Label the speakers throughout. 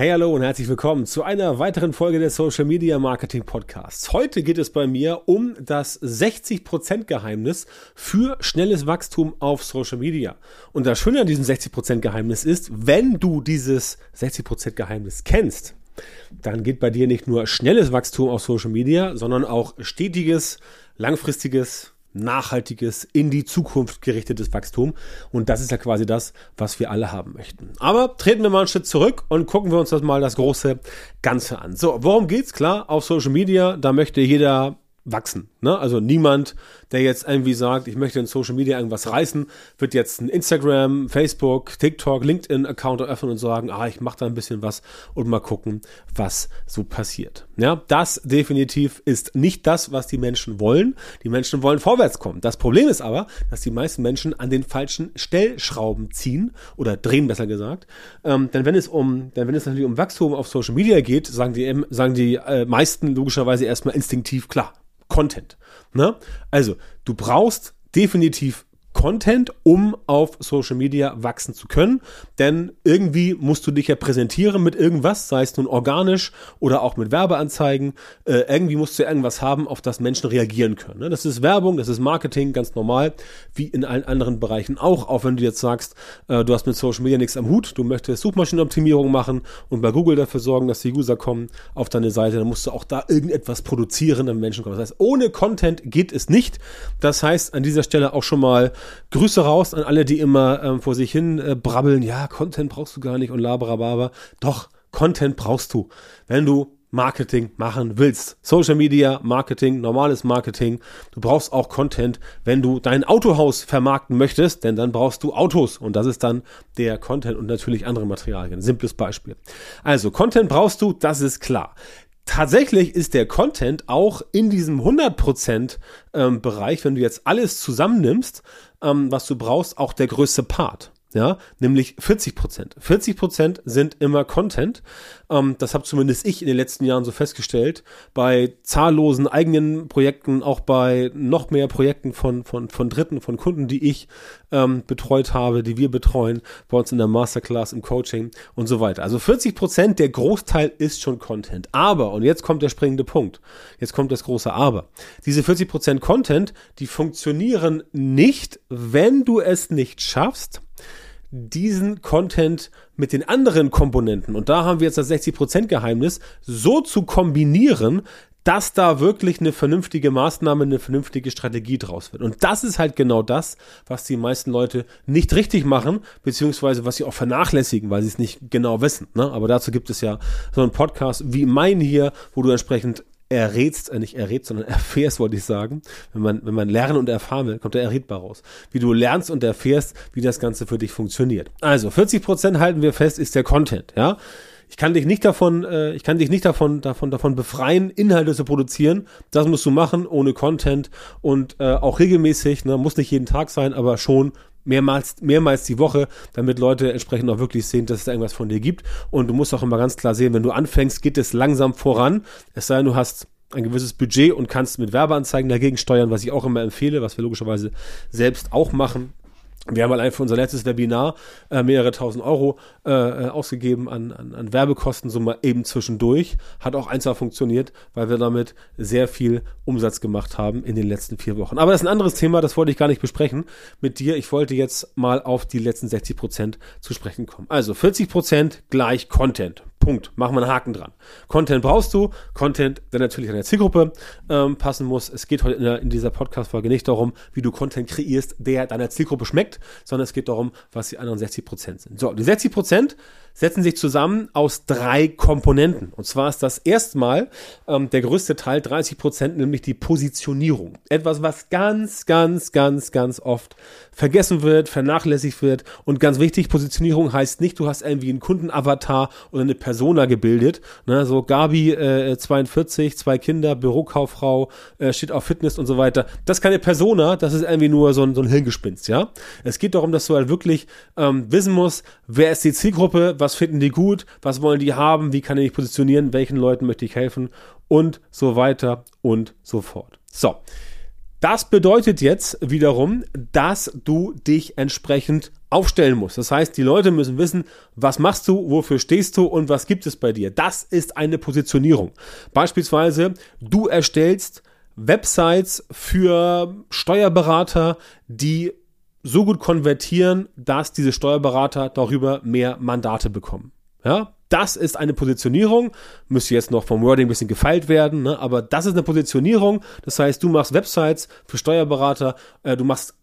Speaker 1: Hey, hallo und herzlich willkommen zu einer weiteren Folge des Social Media Marketing Podcasts. Heute geht es bei mir um das 60% Geheimnis für schnelles Wachstum auf Social Media. Und das Schöne an diesem 60% Geheimnis ist, wenn du dieses 60% Geheimnis kennst, dann geht bei dir nicht nur schnelles Wachstum auf Social Media, sondern auch stetiges, langfristiges, nachhaltiges, in die Zukunft gerichtetes Wachstum. Und das ist ja quasi das, was wir alle haben möchten. Aber treten wir mal einen Schritt zurück und gucken wir uns das mal das große Ganze an. So, worum geht's? Klar, auf Social Media, da möchte jeder wachsen. Ne? Also niemand, der jetzt irgendwie sagt, ich möchte in Social Media irgendwas reißen, wird jetzt ein Instagram, Facebook, TikTok, LinkedIn-Account eröffnen und sagen, ah, ich mache da ein bisschen was und mal gucken, was so passiert. Ja, das definitiv ist nicht das, was die Menschen wollen. Die Menschen wollen vorwärts kommen. Das Problem ist aber, dass die meisten Menschen an den falschen Stellschrauben ziehen oder drehen, besser gesagt. Ähm, denn wenn es um, denn wenn es natürlich um Wachstum auf Social Media geht, sagen die, sagen die äh, meisten logischerweise erstmal instinktiv klar Content. Ne? Also, du brauchst definitiv Content, um auf Social Media wachsen zu können. Denn irgendwie musst du dich ja präsentieren mit irgendwas, sei es nun organisch oder auch mit Werbeanzeigen. Äh, irgendwie musst du ja irgendwas haben, auf das Menschen reagieren können. Ne? Das ist Werbung, das ist Marketing, ganz normal, wie in allen anderen Bereichen auch. Auch wenn du jetzt sagst, äh, du hast mit Social Media nichts am Hut, du möchtest Suchmaschinenoptimierung machen und bei Google dafür sorgen, dass die User kommen auf deine Seite, dann musst du auch da irgendetwas produzieren, damit Menschen kommen. Das heißt, ohne Content geht es nicht. Das heißt, an dieser Stelle auch schon mal Grüße raus an alle, die immer ähm, vor sich hin äh, brabbeln, ja, Content brauchst du gar nicht und laberababa. Doch, Content brauchst du. Wenn du Marketing machen willst. Social Media, Marketing, normales Marketing. Du brauchst auch Content, wenn du dein Autohaus vermarkten möchtest, denn dann brauchst du Autos und das ist dann der Content und natürlich andere Materialien. Simples Beispiel. Also Content brauchst du, das ist klar tatsächlich ist der Content auch in diesem 100% ähm, Bereich, wenn du jetzt alles zusammennimmst, ähm, was du brauchst, auch der größte Part ja, nämlich 40 Prozent. 40 Prozent sind immer Content. Ähm, das habe zumindest ich in den letzten Jahren so festgestellt. Bei zahllosen eigenen Projekten, auch bei noch mehr Projekten von, von, von Dritten, von Kunden, die ich ähm, betreut habe, die wir betreuen, bei uns in der Masterclass, im Coaching und so weiter. Also 40 Prozent, der Großteil ist schon Content. Aber, und jetzt kommt der springende Punkt, jetzt kommt das große Aber. Diese 40 Prozent Content, die funktionieren nicht, wenn du es nicht schaffst, diesen Content mit den anderen Komponenten, und da haben wir jetzt das 60% Geheimnis, so zu kombinieren, dass da wirklich eine vernünftige Maßnahme, eine vernünftige Strategie draus wird. Und das ist halt genau das, was die meisten Leute nicht richtig machen, beziehungsweise was sie auch vernachlässigen, weil sie es nicht genau wissen. Ne? Aber dazu gibt es ja so einen Podcast wie mein hier, wo du entsprechend errätst, äh nicht errätst, sondern erfährst, wollte ich sagen. Wenn man, wenn man lernen und erfahren will, kommt er errätbar raus. Wie du lernst und erfährst, wie das Ganze für dich funktioniert. Also 40 Prozent halten wir fest, ist der Content, ja. Ich kann dich nicht davon, äh, ich kann dich nicht davon, davon, davon befreien, Inhalte zu produzieren. Das musst du machen, ohne Content und äh, auch regelmäßig. Ne, muss nicht jeden Tag sein, aber schon mehrmals, mehrmals die Woche, damit Leute entsprechend auch wirklich sehen, dass es da irgendwas von dir gibt. Und du musst auch immer ganz klar sehen, wenn du anfängst, geht es langsam voran. Es sei denn, du hast ein gewisses Budget und kannst mit Werbeanzeigen dagegen steuern, was ich auch immer empfehle, was wir logischerweise selbst auch machen. Wir haben allein für unser letztes Webinar äh, mehrere tausend Euro äh, äh, ausgegeben an, an, an Werbekosten, so mal eben zwischendurch. Hat auch einfach funktioniert, weil wir damit sehr viel Umsatz gemacht haben in den letzten vier Wochen. Aber das ist ein anderes Thema, das wollte ich gar nicht besprechen mit dir. Ich wollte jetzt mal auf die letzten 60 Prozent zu sprechen kommen. Also 40 Prozent gleich Content. Punkt. Machen wir einen Haken dran. Content brauchst du. Content, der natürlich an der Zielgruppe ähm, passen muss. Es geht heute in, der, in dieser Podcast-Folge nicht darum, wie du Content kreierst, der deiner Zielgruppe schmeckt, sondern es geht darum, was die anderen 60 Prozent sind. So, die 60 Prozent setzen sich zusammen aus drei Komponenten. Und zwar ist das erstmal ähm, der größte Teil, 30 Prozent, nämlich die Positionierung. Etwas, was ganz, ganz, ganz, ganz oft vergessen wird, vernachlässigt wird. Und ganz wichtig, Positionierung heißt nicht, du hast irgendwie einen Kundenavatar oder eine Persona gebildet. Ne, so Gabi, äh, 42, zwei Kinder, Bürokauffrau, äh, steht auf Fitness und so weiter. Das ist keine Persona, das ist irgendwie nur so ein, so ein Hirngespinst, ja. Es geht darum, dass du halt wirklich ähm, wissen musst, wer ist die Zielgruppe, was finden die gut, was wollen die haben, wie kann ich mich positionieren, welchen Leuten möchte ich helfen und so weiter und so fort. So. Das bedeutet jetzt wiederum, dass du dich entsprechend aufstellen musst. Das heißt, die Leute müssen wissen, was machst du, wofür stehst du und was gibt es bei dir. Das ist eine Positionierung. Beispielsweise, du erstellst Websites für Steuerberater, die so gut konvertieren, dass diese Steuerberater darüber mehr Mandate bekommen. Ja, das ist eine Positionierung, müsste jetzt noch vom Wording ein bisschen gefeilt werden, ne? aber das ist eine Positionierung. Das heißt, du machst Websites für Steuerberater, äh, du machst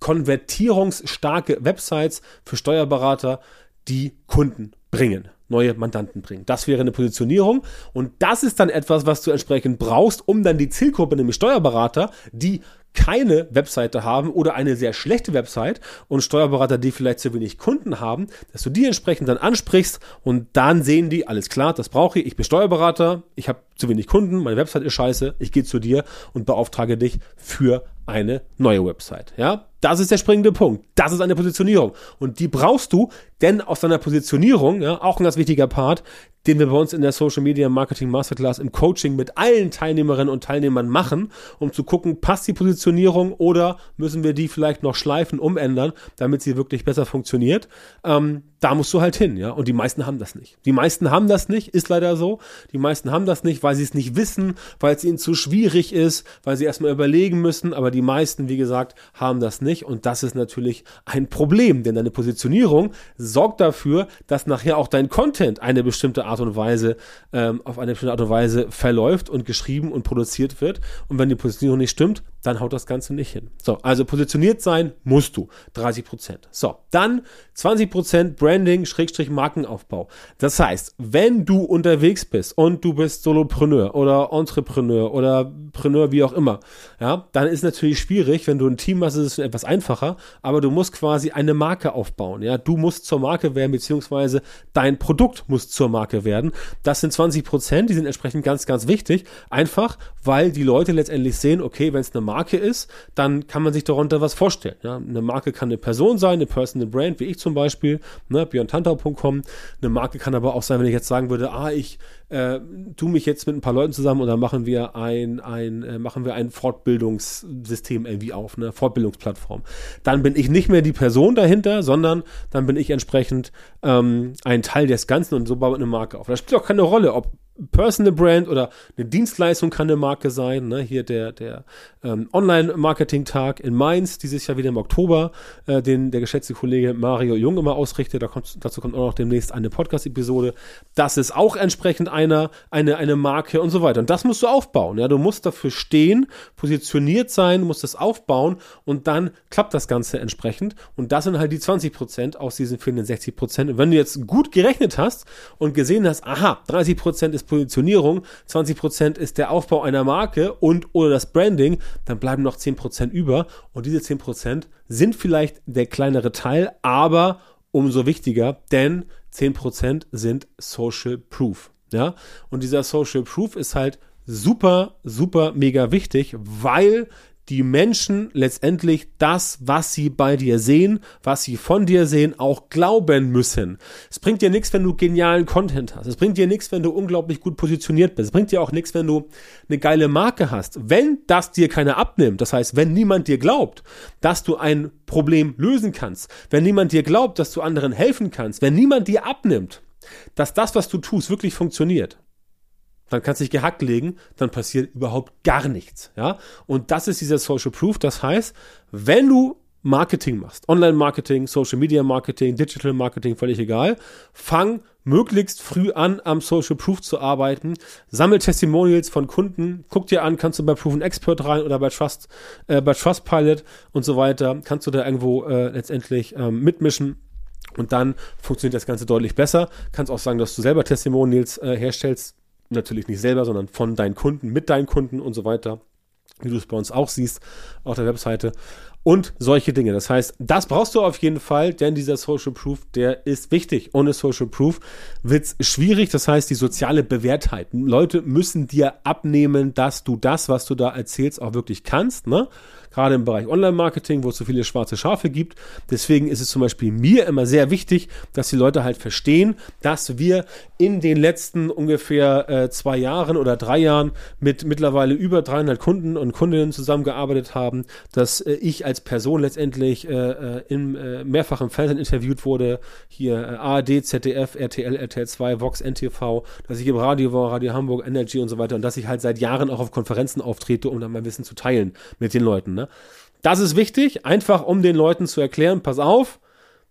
Speaker 1: konvertierungsstarke Websites für Steuerberater, die Kunden bringen, neue Mandanten bringen. Das wäre eine Positionierung und das ist dann etwas, was du entsprechend brauchst, um dann die Zielgruppe, nämlich Steuerberater, die keine Webseite haben oder eine sehr schlechte Website und Steuerberater, die vielleicht zu wenig Kunden haben, dass du die entsprechend dann ansprichst und dann sehen die, alles klar, das brauche ich, ich bin Steuerberater, ich habe zu wenig Kunden, meine Website ist scheiße, ich gehe zu dir und beauftrage dich für eine neue Website. Ja, das ist der springende Punkt. Das ist eine Positionierung. Und die brauchst du, denn aus deiner Positionierung, ja, auch ein ganz wichtiger Part, den wir bei uns in der Social Media Marketing Masterclass im Coaching mit allen Teilnehmerinnen und Teilnehmern machen, um zu gucken, passt die Positionierung oder müssen wir die vielleicht noch schleifen, umändern, damit sie wirklich besser funktioniert. Ähm, da musst du halt hin, ja. Und die meisten haben das nicht. Die meisten haben das nicht, ist leider so. Die meisten haben das nicht, weil sie es nicht wissen, weil es ihnen zu schwierig ist, weil sie erstmal überlegen müssen. Aber die meisten, wie gesagt, haben das nicht. Und das ist natürlich ein Problem, denn deine Positionierung sorgt dafür, dass nachher auch dein Content eine bestimmte Art und Weise, ähm, auf eine bestimmte Art und Weise verläuft und geschrieben und produziert wird. Und wenn die Positionierung nicht stimmt, dann haut das Ganze nicht hin. So, also positioniert sein musst du. 30 Prozent. So, dann 20 Prozent Branding, Schrägstrich Markenaufbau. Das heißt, wenn du unterwegs bist und du bist Solopreneur oder Entrepreneur oder Preneur, wie auch immer, ja, dann ist natürlich schwierig, wenn du ein Team hast, ist es etwas einfacher, aber du musst quasi eine Marke aufbauen. Ja, du musst zur Marke werden, beziehungsweise dein Produkt muss zur Marke werden. Das sind 20 Prozent, die sind entsprechend ganz, ganz wichtig. Einfach, weil die Leute letztendlich sehen, okay, wenn es eine Marke ist, dann kann man sich darunter was vorstellen. Ja, eine Marke kann eine Person sein, eine Personal Brand, wie ich zum Beispiel, ne, björntantau.com. Eine Marke kann aber auch sein, wenn ich jetzt sagen würde, ah, ich äh, tu mich jetzt mit ein paar Leuten zusammen und dann machen wir ein, ein äh, machen wir ein Fortbildungssystem irgendwie auf, eine Fortbildungsplattform. Dann bin ich nicht mehr die Person dahinter, sondern dann bin ich entsprechend ähm, ein Teil des Ganzen und so baut eine Marke auf. Das spielt auch keine Rolle, ob Personal Brand oder eine Dienstleistung kann eine Marke sein. Ne? Hier der, der ähm, Online-Marketing-Tag in Mainz, dieses Jahr wieder im Oktober, äh, den der geschätzte Kollege Mario Jung immer ausrichtet. Da kommt, dazu kommt auch noch demnächst eine Podcast-Episode. Das ist auch entsprechend einer, eine, eine Marke und so weiter. Und das musst du aufbauen. Ja? Du musst dafür stehen, positioniert sein, musst das aufbauen und dann klappt das Ganze entsprechend. Und das sind halt die 20 Prozent aus diesen fehlenden 60 Prozent. Und wenn du jetzt gut gerechnet hast und gesehen hast, aha, 30 Prozent ist Positionierung, 20% ist der Aufbau einer Marke und oder das Branding, dann bleiben noch 10% über und diese 10% sind vielleicht der kleinere Teil, aber umso wichtiger, denn 10% sind Social Proof. Ja, und dieser Social Proof ist halt super, super mega wichtig, weil die Menschen letztendlich das, was sie bei dir sehen, was sie von dir sehen, auch glauben müssen. Es bringt dir nichts, wenn du genialen Content hast. Es bringt dir nichts, wenn du unglaublich gut positioniert bist. Es bringt dir auch nichts, wenn du eine geile Marke hast. Wenn das dir keiner abnimmt, das heißt, wenn niemand dir glaubt, dass du ein Problem lösen kannst, wenn niemand dir glaubt, dass du anderen helfen kannst, wenn niemand dir abnimmt, dass das, was du tust, wirklich funktioniert, dann kannst du dich gehackt legen, dann passiert überhaupt gar nichts. Ja? Und das ist dieser Social Proof. Das heißt, wenn du Marketing machst, Online-Marketing, Social-Media-Marketing, Digital-Marketing, völlig egal, fang möglichst früh an, am Social Proof zu arbeiten. Sammel Testimonials von Kunden. Guck dir an, kannst du bei Proven Expert rein oder bei Trust, äh, bei Trustpilot und so weiter. Kannst du da irgendwo äh, letztendlich ähm, mitmischen. Und dann funktioniert das Ganze deutlich besser. Kannst auch sagen, dass du selber Testimonials äh, herstellst natürlich nicht selber, sondern von deinen Kunden, mit deinen Kunden und so weiter, wie du es bei uns auch siehst auf der Webseite. und solche Dinge. Das heißt, das brauchst du auf jeden Fall, denn dieser Social Proof, der ist wichtig. Ohne Social Proof wird's schwierig. Das heißt, die soziale Bewährtheit. Leute müssen dir abnehmen, dass du das, was du da erzählst, auch wirklich kannst. Ne? Gerade im Bereich Online-Marketing, wo es so viele schwarze Schafe gibt. Deswegen ist es zum Beispiel mir immer sehr wichtig, dass die Leute halt verstehen, dass wir in den letzten ungefähr äh, zwei Jahren oder drei Jahren mit mittlerweile über 300 Kunden und Kundinnen zusammengearbeitet haben, dass äh, ich als Person letztendlich äh, äh im äh, mehrfachen Fernsehen interviewt wurde, hier äh, ARD, ZDF, RTL, RTL 2, Vox, NTV, dass ich im Radio war, Radio Hamburg, Energy und so weiter und dass ich halt seit Jahren auch auf Konferenzen auftrete, um dann mein Wissen zu teilen mit den Leuten. Ne? Ne? Das ist wichtig, einfach um den Leuten zu erklären, pass auf,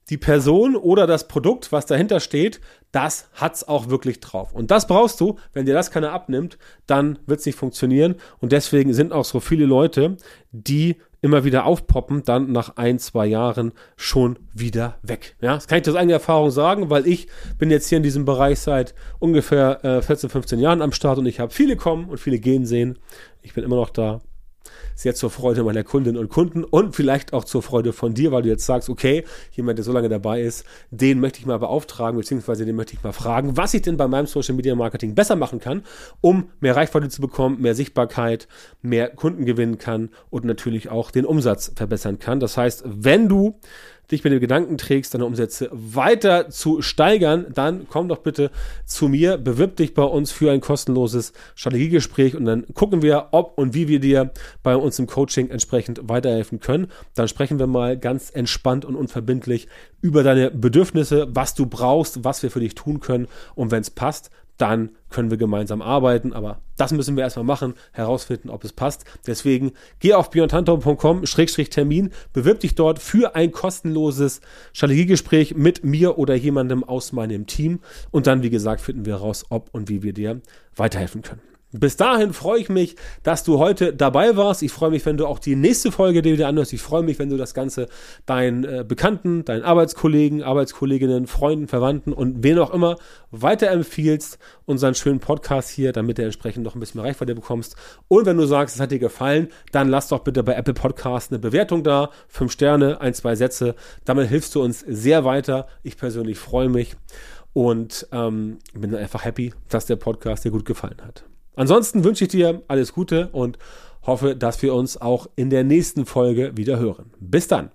Speaker 1: die Person oder das Produkt, was dahinter steht, das hat's auch wirklich drauf. Und das brauchst du, wenn dir das keiner abnimmt, dann wird's nicht funktionieren. Und deswegen sind auch so viele Leute, die immer wieder aufpoppen, dann nach ein, zwei Jahren schon wieder weg. Ja, das kann ich aus eigener Erfahrung sagen, weil ich bin jetzt hier in diesem Bereich seit ungefähr äh, 14, 15 Jahren am Start und ich habe viele kommen und viele gehen sehen. Ich bin immer noch da sehr zur Freude meiner Kundinnen und Kunden und vielleicht auch zur Freude von dir, weil du jetzt sagst, okay, jemand, der so lange dabei ist, den möchte ich mal beauftragen, beziehungsweise den möchte ich mal fragen, was ich denn bei meinem Social Media Marketing besser machen kann, um mehr Reichweite zu bekommen, mehr Sichtbarkeit, mehr Kunden gewinnen kann und natürlich auch den Umsatz verbessern kann. Das heißt, wenn du dich mit dem Gedanken trägst, deine Umsätze weiter zu steigern, dann komm doch bitte zu mir, bewirb dich bei uns für ein kostenloses Strategiegespräch und dann gucken wir, ob und wie wir dir bei uns im Coaching entsprechend weiterhelfen können. Dann sprechen wir mal ganz entspannt und unverbindlich über deine Bedürfnisse, was du brauchst, was wir für dich tun können und wenn es passt, dann können wir gemeinsam arbeiten. Aber das müssen wir erstmal machen, herausfinden, ob es passt. Deswegen geh auf björntantor.com-termin, bewirb dich dort für ein kostenloses Strategiegespräch mit mir oder jemandem aus meinem Team. Und dann, wie gesagt, finden wir heraus, ob und wie wir dir weiterhelfen können. Bis dahin freue ich mich, dass du heute dabei warst. Ich freue mich, wenn du auch die nächste Folge dir wieder anhörst. Ich freue mich, wenn du das Ganze deinen äh, Bekannten, deinen Arbeitskollegen, Arbeitskolleginnen, Freunden, Verwandten und wen auch immer weiterempfiehlst, unseren schönen Podcast hier, damit du entsprechend noch ein bisschen mehr Reichweite bekommst. Und wenn du sagst, es hat dir gefallen, dann lass doch bitte bei Apple Podcast eine Bewertung da. Fünf Sterne, ein, zwei Sätze. Damit hilfst du uns sehr weiter. Ich persönlich freue mich und ähm, bin einfach happy, dass der Podcast dir gut gefallen hat. Ansonsten wünsche ich dir alles Gute und hoffe, dass wir uns auch in der nächsten Folge wieder hören. Bis dann.